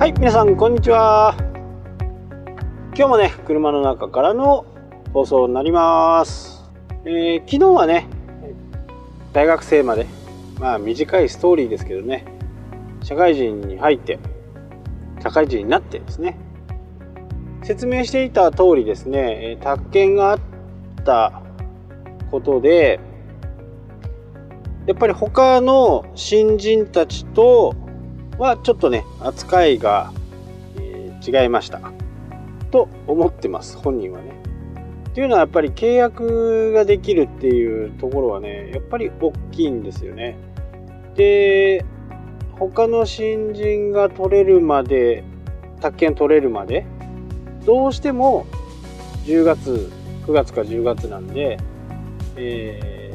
はい皆さんこんにちは。今日もね車の中からの放送になります、えー昨日はね大学生までまあ短いストーリーですけどね社会人に入って社会人になってですね説明していた通りですねえ宅建があったことでやっぱり他の新人たちとはちょっとね扱いが、えー違いましたと思ってます本人はね。っていうのはやっぱり契約ができるっていうところはねやっぱり大きいんですよね。で他の新人が取れるまで宅建取れるまでどうしても10月9月か10月なんで、え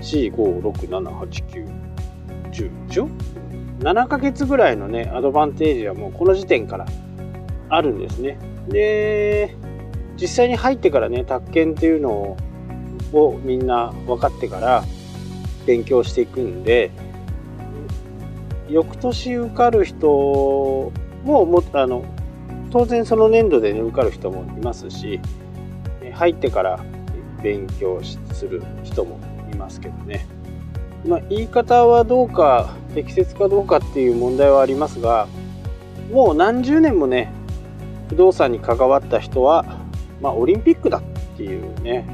ー、456789101でしょ7ヶ月ぐらいのねアドバンテージはもうこの時点からあるんですね。で実際に入ってからね宅建っていうのをみんな分かってから勉強していくんで翌年受かる人ももあの当然その年度で、ね、受かる人もいますし入ってから勉強する人もいますけどね、まあ、言い方はどうか適切かどうかっていう問題はありますがもう何十年もね不動産に関わった人は、まあ、オリンピックだっていうね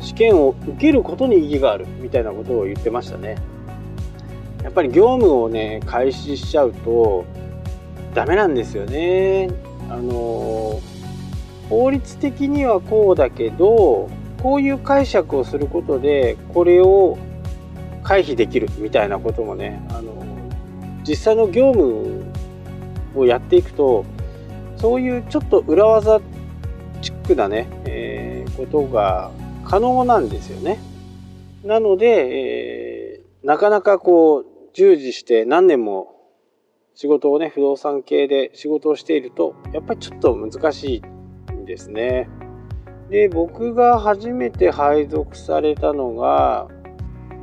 試験を受けることに意義があるみたいなことを言ってましたね。やっぱり業務をね開始しちゃうとダメなんですよね。あの法律的にはこうだけどこういう解釈をすることでこれを回避できるみたいなこともねあの実際の業務をやっていくとそういうちょっと裏技チックなね、えーことが可能なんですよね。なので、えーなかなかこう従事して何年も仕事をね不動産系で仕事をしているとやっぱりちょっと難しいんですね。で僕が初めて配属されたのが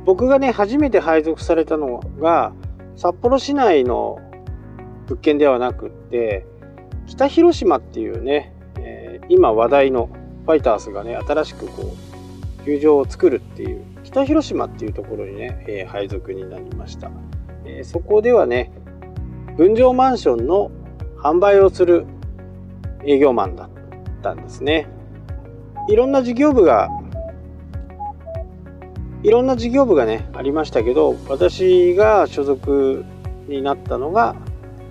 僕がね初めて配属されたのが札幌市内の物件ではなくって北広島っていうね、えー今話題のファイターズがね新しくこう球場を作るっていう北広島っていうところにね、えー配属になりました、えーそこではね分譲マンションの販売をする営業マンだったんですね。いろんな事業部がいろんな事業部がねありましたけど私が所属になったのが、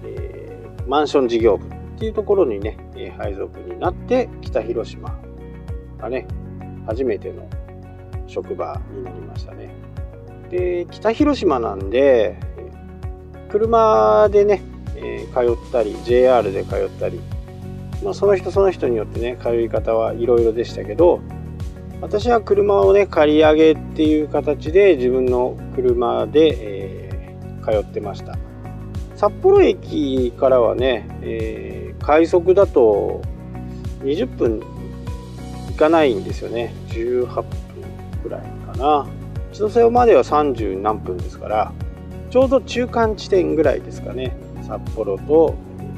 えーマンション事業部っていうところにね、え配属になって北広島がね初めての職場になりましたね。で北広島なんで車でね、えー通ったり JR で通ったり、まあ、その人その人によってね通い方はいろいろでしたけど私は車をね借り上げっていう形で自分の車で、えー通ってました。札幌駅からはね、えー快速だと20分いかないんですよね。18分くらいかな。千歳までは30何分ですからちょうど中間地点ぐらいですかね。札幌と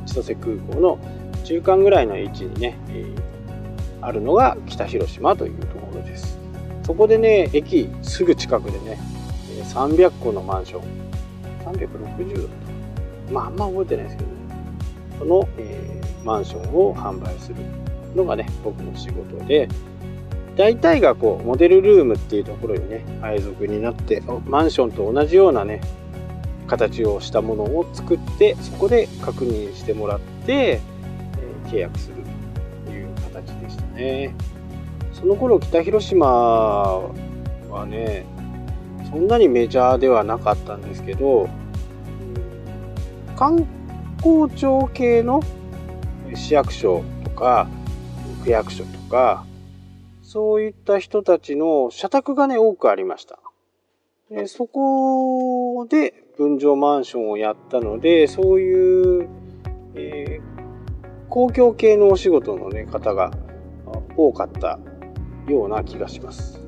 千歳空港の中間ぐらいの位置にね、えーあるのが北広島というところ。そこでね駅すぐ近くでね300個のマンション。360だった。まああんま覚えてないですけどね。その、えーマンションを販売するのがね僕の仕事で。大体がこうモデルルームっていうところにね配属になってマンションと同じようなね形をしたものを作ってそこで確認してもらって、えー契約するという形でしたね。その頃北広島はねそんなにメジャーではなかったんですけど観光庁系の市役所とか区役所とかそういった人たちの社宅がね多くありました。でそこで分譲マンションをやったのでそういう、えー公共系のお仕事の、ね、方が多かったような気がします。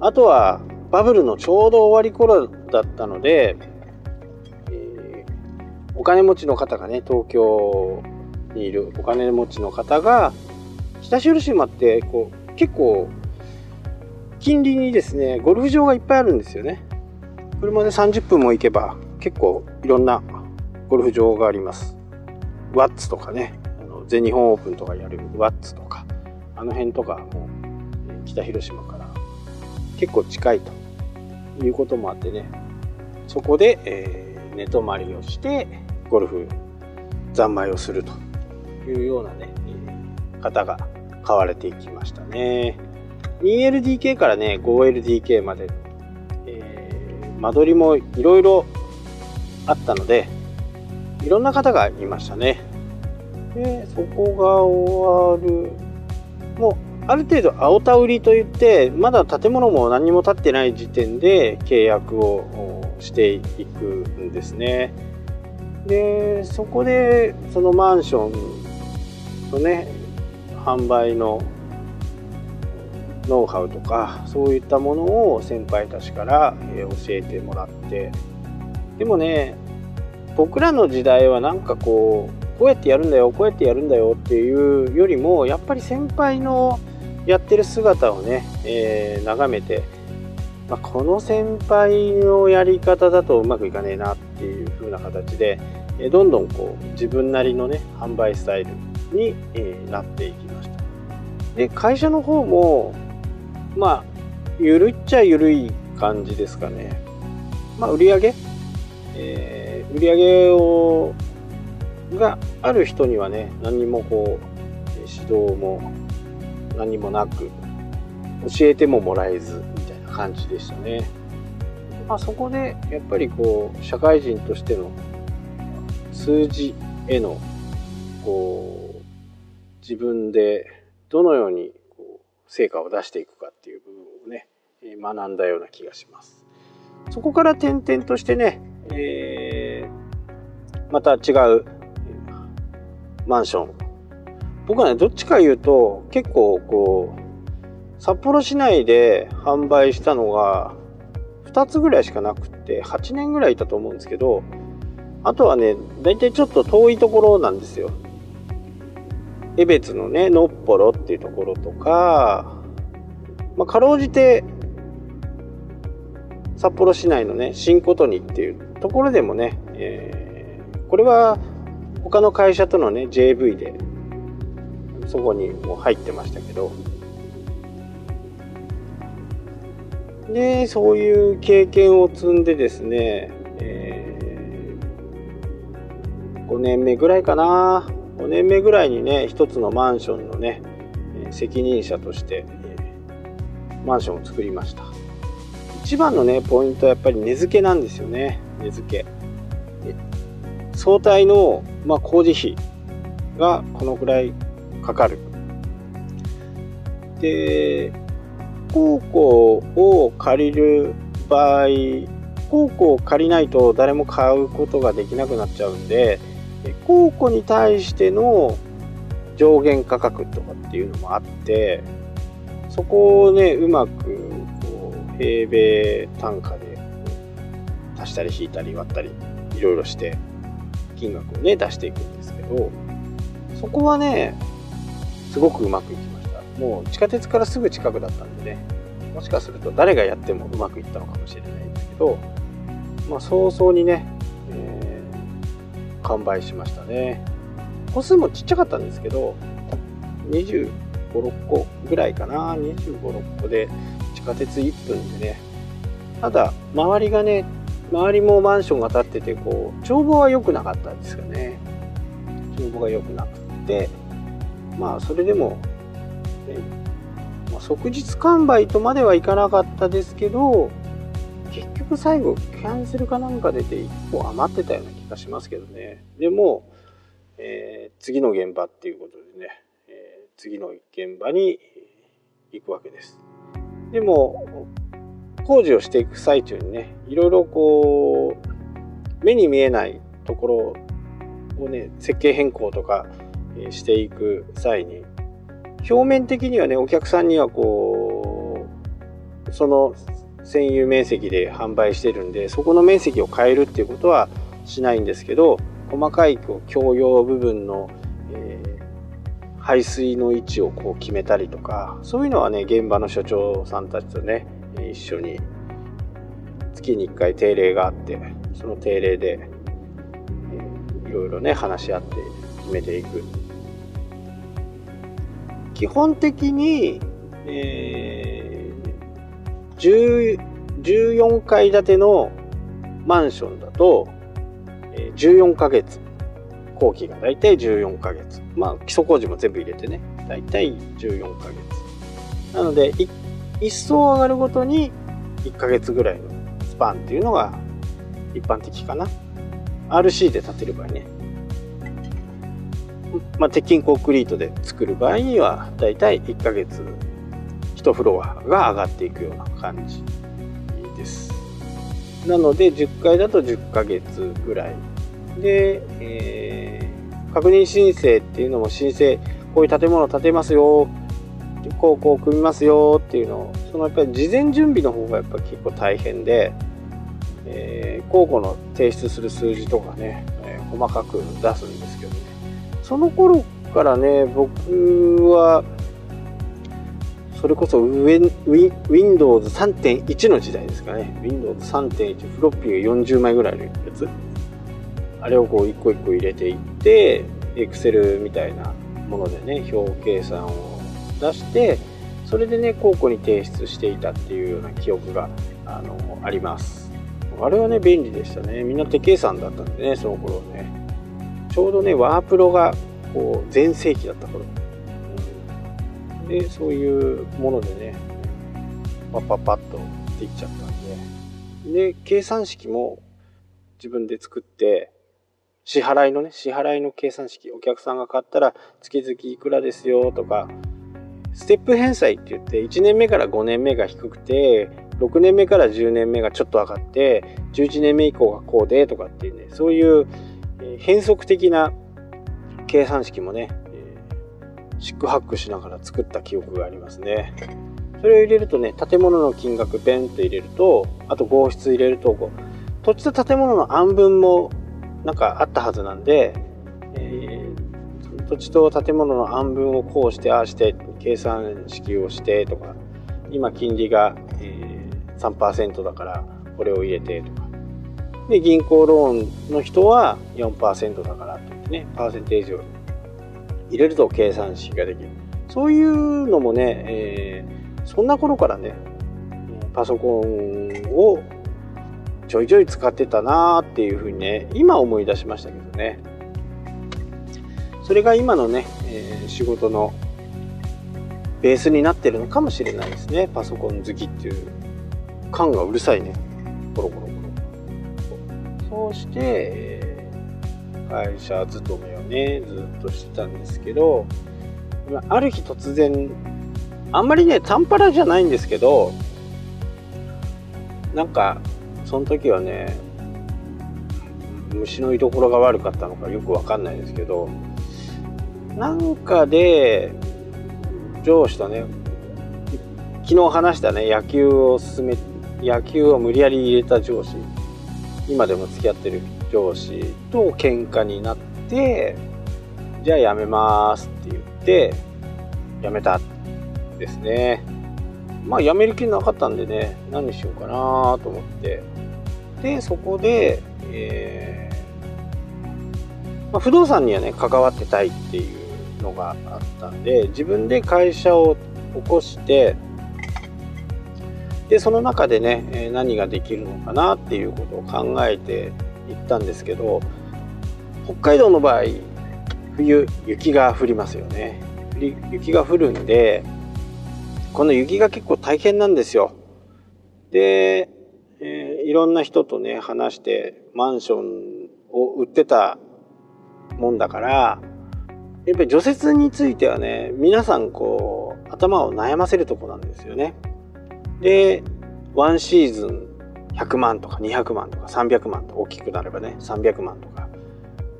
あとはバブルのちょうど終わり頃だったので、えーお金持ちの方がね東京にいるお金持ちの方が北広島ってこう結構近隣にですねゴルフ場がいっぱいあるんですよね。車で30分も行けば結構いろんなゴルフ場があります。ワッツとかねあの全日本オープンとかやるワッツとかあの辺とかも北広島から結構近いということもあってね。そこで、えー、寝泊まりをしてゴルフ三昧をするというようなね、方が買われていきましたね。2LDK からね 5LDK まで、えー、間取りもいろいろあったのでいろんな方がいましたね。でそこが終わるもある程度青田売りといってまだ建物も何も建ってない時点で契約をしていくんですね。でそこでそのマンションのね販売のノウハウとかそういったものを先輩たちから教えてもらって。でもね僕らの時代はなんかこうこうやってやるんだよこうやってやるんだよっていうよりもやっぱり先輩のやってる姿をね、えー、眺めて、まあ、この先輩のやり方だとうまくいかねえなっていう風な形で、えどんどんこう自分なりのね販売スタイルに、え、なっていきました。で会社の方もまあゆるっちゃゆるい感じですかね。まあ売上えー、売上をがある人にはね何もこう指導も何もなく教えてももらえずみたいな感じでしたね。まあ、そこでやっぱりこう社会人としての数字へのこう自分でどのようにこう成果を出していくかっていう部分をね学んだような気がします。そこから転々としてね、えー、また違うマンション僕はねどっちか言うと結構こう札幌市内で販売したのが2つぐらいしかなくって8年ぐらいいたと思うんですけどあとはね大体ちょっと遠いところなんですよ。江別のねのっぽろっていうところとかまあ、かろうじて札幌市内のね新琴にっていうところでもね、えー、これは他の会社とのね JV でそこにも入ってましたけど。でそういう経験を積んでですね、えー、5年目ぐらいかな。5年目ぐらいにね一つのマンションのね責任者として、マンションを作りました。一番のねポイントはやっぱり根付けなんですよね。根付け。相対の、まあ、工事費がこのくらいかかる。で、高校を借りる場合、高校を借りないと誰も買うことができなくなっちゃうんで、高校に対しての上限価格とかっていうのもあって、そこをね、うまくこう平米単価で足したり引いたり割ったりいろいろして金額をね出していくんですけどそこはねすごくうまくいきました。もう地下鉄からすぐ近くだったんでね。もしかすると誰がやってもうまくいったのかもしれないんですけど、まあ、早々にね、えー、完売しましたね。個数もちっちゃかったんですけど25、6個ぐらいかな。25、6個で地下鉄1分でね。ただ周りがね周りもマンションが建っててこう眺望は良くなかったんですよね。眺望が良くなくて。まあそれでも、ねまあ、即日完売とまではいかなかったですけど結局最後キャンセルかなんか出て1個余ってたような気がしますけどね。でも、えー、次の現場っていうことでね、えー、次の現場に行くわけです。でも工事をしていく最中にねいろいろこう目に見えないところをね設計変更とかしていく際に表面的にはねお客さんにはこうその占有面積で販売してるんでそこの面積を変えるっていうことはしないんですけど細かいこう共用部分の、えー、排水の位置をこう決めたりとかそういうのはね現場の所長さんたちとね一緒に月に1回定例があってその定例で、えー、いろいろね話し合って決めていく。基本的に、えー、14階建てのマンションだと、えー、14ヶ月工期がだいたい14ヶ月。まあ基礎工事も全部入れてねだいたい14ヶ月。なので一層上がるごとに1ヶ月ぐらいのスパンっていうのが一般的かな。RC で建てる場合ねまあ、鉄筋コンクリートで作る場合にはだいたい1ヶ月1フロアが上がっていくような感じです。なので10階だと10ヶ月ぐらい。で、えー、確認申請っていうのも申請こういう建物を建てますよこうこう組みますよっていうのをそのやっぱり事前準備の方がやっぱ結構大変で、えー、候補の提出する数字とかね、えー、細かく出すんですけどね。その頃からね僕はそれこそ Windows3.1 の時代ですかね。Windows3.1 フロッピーが40枚ぐらいのやつ。あれをこう一個一個入れていって Excel みたいなものでね表計算を出してそれでね高校に提出していたっていうような記憶があのあります。あれはね便利でしたね。みんな手計算だったんでねその頃ね。ちょうどねワープロがこう全盛期だった頃、うん、でそういうものでねパッパッパッとできちゃったんで。で計算式も自分で作って支払いのね支払いの計算式お客さんが買ったら月々いくらですよとかステップ返済って言って1年目から5年目が低くて6年目から10年目がちょっと上がって11年目以降がこうでとかっていうねそういう変則的な計算式もね、えー、シックハックしながら作った記憶がありますね。それを入れるとね建物の金額ペンと入れるとあと合室入れるとこう土地と建物の暗分もなんかあったはずなんで、えー、土地と建物の暗分をこうしてああして計算式をしてとか今金利が、えー、3%だからこれを入れてとかで銀行ローンの人は4%だからって言ってねパーセンテージを入れると計算式ができる。そういうのもね、えー、そんな頃からねパソコンをちょいちょい使ってたなーっていうふうにね今思い出しましたけどね。それが今のね、えー、仕事のベースになってるのかもしれないですね。パソコン好きっていう感がうるさいね。コロコロ。コロそうして、え、会社勤めをねずっとしてたんですけどある日突然あんまりねタンパラじゃないんですけどなんかその時はね虫の居所が悪かったのかよくわかんないですけどなんかで上司とね昨日話したね野球を進め野球を無理やり入れた上司今でも付き合ってる上司と喧嘩になってじゃあ辞めますって言って辞めたですね。まあ辞める気なかったんでね何しようかなと思って。でそこで、えーまあ、不動産にはね関わってたいっていうのがあったんで自分で会社を起こしてでその中でね、何ができるのかなっていうことを考えていったんですけど北海道の場合冬雪が降りますよね。雪が降るんでこの雪が結構大変なんですよ。で、えー、いろんな人とね話してマンションを売ってたもんだからやっぱり除雪についてはね皆さんこう頭を悩ませるとこなんですよね。で1シーズン100万とか200万とか300万と大きくなればね300万とか。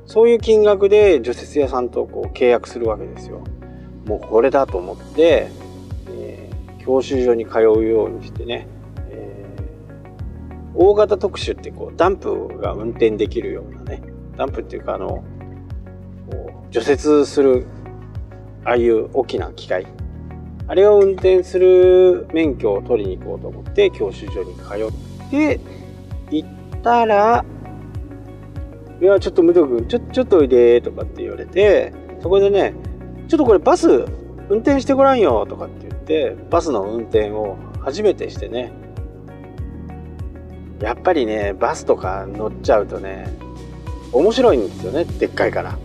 そういう金額で除雪屋さんとこう契約するわけですよ。もうこれだと思って、えー、教習所に通うようにしてね、えー、大型特殊ってこうダンプが運転できるようなねダンプっていうかあの除雪するああいう大きな機械あれを運転する免許を取りに行こうと思って教習所に通って行ったら「いやちょっと武藤君ちょちょっとおいで」とかって言われてそこでね「ちょっとこれバス運転してごらんよ」とかって言ってバスの運転を初めてしてねやっぱりねバスとか乗っちゃうとね面白いんですよねでっかいから。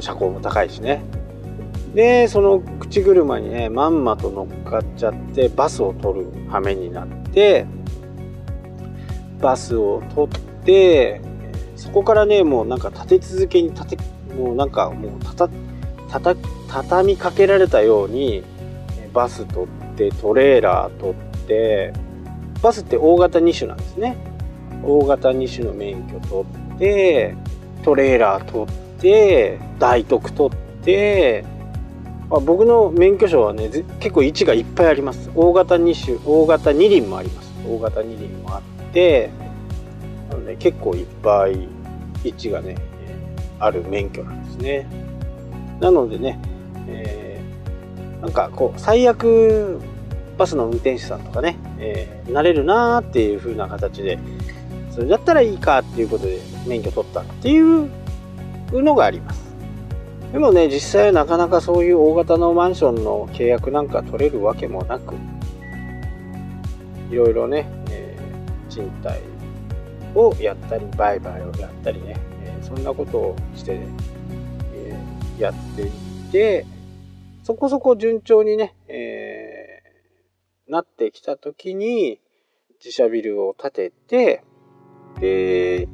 車高も高いしね。でその口車にねまんまと乗っかっちゃってバスを取る羽目になってバスを取ってそこからねもうなんか立て続けに立てもうなんかもうたたたた畳みかけられたようにバス取ってトレーラー取ってバスって大型2種なんですね。大型2種の免許取ってトレーラー取って大徳取ってあ僕の免許証はね結構位置がいっぱいあります。大型2種大型2輪もあります。大型2輪もあってなので結構いっぱい位置がねある免許なんですね。なのでね、えー、なんかこう最悪バスの運転手さんとかね、えー、なれるなーっていう風な形でそれだったらいいかっていうことで免許取ったっていうのがあります。でもね実際はなかなかそういう大型のマンションの契約なんか取れるわけもなくいろいろね、えー、賃貸をやったり売買をやったりね、えー、そんなことをして、ね、えー、やっていてそこそこ順調にね、えなってきた時に自社ビルを建ててで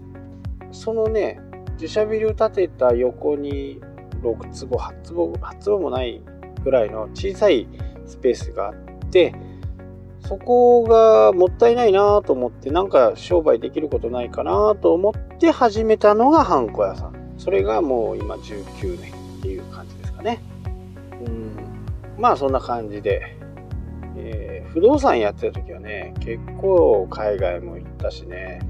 そのね自社ビル建てた横に6坪8坪8坪もないぐらいの小さいスペースがあってそこがもったいないなと思ってなんか商売できることないかなと思って始めたのがハンコ屋さん。それがもう今19年っていう感じですかね。うん。まあそんな感じで、えー、不動産やってた時はね結構海外も行ったしね。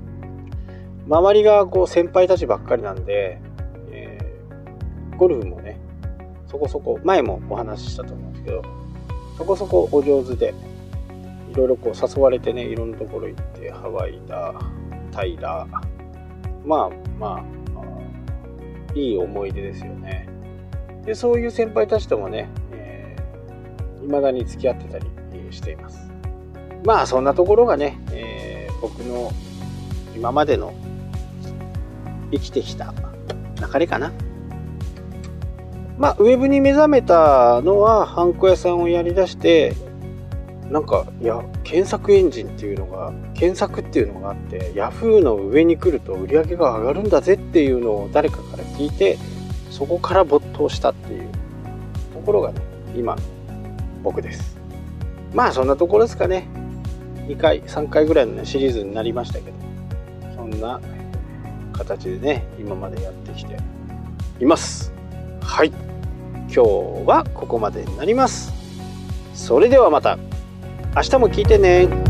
周りがこう先輩たちばっかりなんで、ゴルフもねそこそこ前もお話ししたと思うんですけどそこそこお上手でいろいろこう誘われてねいろんなところ行ってハワイだタイだまあまあいい思い出ですよねでそういう先輩たちともね、えー、未だに付き合ってたりしていますまあそんなところがね、えー、僕の今までの生きてきた流れかな。まあ、ウェブに目覚めたのは、ハンコ屋さんをやりだして、なんか、いや、検索エンジンっていうのが、検索っていうのがあって、Yahoo の上に来ると売り上げが上がるんだぜっていうのを誰かから聞いて、そこから没頭したっていうところがね、今、僕です。まあ、そんなところですかね。2回、3回ぐらいの、ね、シリーズになりましたけど、そんな形でね今までやってきていますはい今日はここまでになります。それではまた。明日も聞いてね。